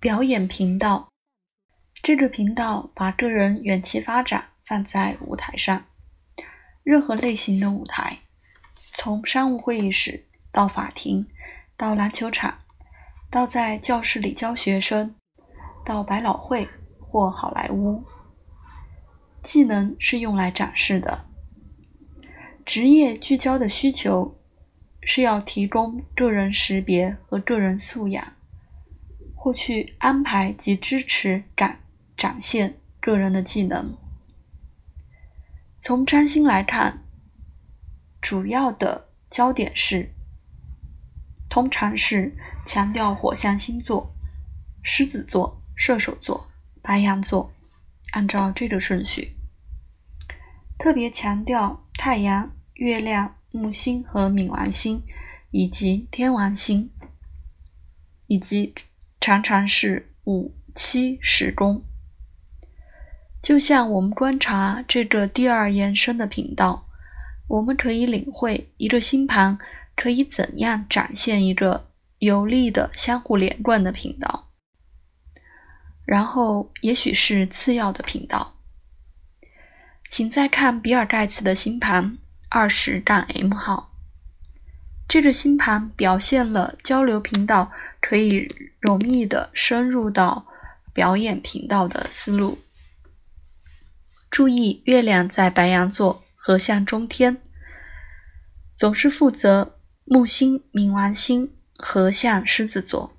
表演频道，这个频道把个人元气发展放在舞台上，任何类型的舞台，从商务会议室到法庭，到篮球场，到在教室里教学生，到百老汇或好莱坞，技能是用来展示的。职业聚焦的需求是要提供个人识别和个人素养。或去安排及支持展展现个人的技能。从占星来看，主要的焦点是，通常是强调火象星座：狮子座、射手座、白羊座，按照这个顺序。特别强调太阳、月亮、木星和冥王星，以及天王星，以及。常常是五七十宫，就像我们观察这个第二延伸的频道，我们可以领会一个星盘可以怎样展现一个有力的相互连贯的频道，然后也许是次要的频道。请再看比尔盖茨的星盘二十杠 M 号。这个星盘表现了交流频道可以容易的深入到表演频道的思路。注意，月亮在白羊座，合相中天，总是负责木星、冥王星合相狮子座，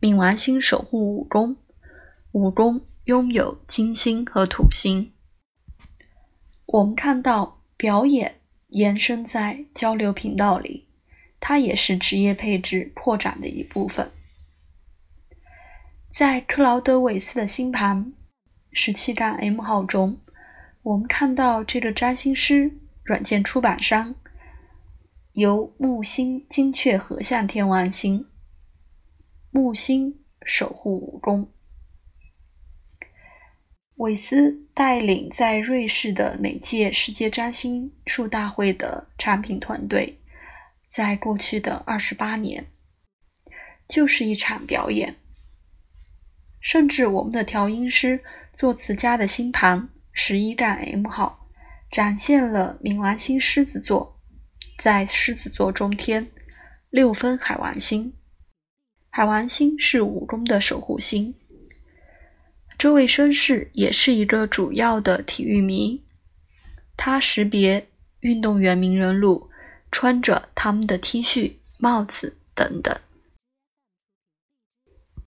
冥王星守护五宫，五宫拥有金星和土星。我们看到表演延伸在交流频道里。它也是职业配置扩展的一部分。在克劳德韦斯的星盘十七杠 M 号中，我们看到这个占星师软件出版商由木星精确合相天王星，木星守护五宫。韦斯带领在瑞士的每届世界占星术大会的产品团队。在过去的二十八年，就是一场表演。甚至我们的调音师、作词家的星盘十一杠 M 号，展现了冥王星狮子座在狮子座中天六分海王星。海王星是五宫的守护星。这位绅士也是一个主要的体育迷，他识别运动员名人录。穿着他们的 T 恤、帽子等等。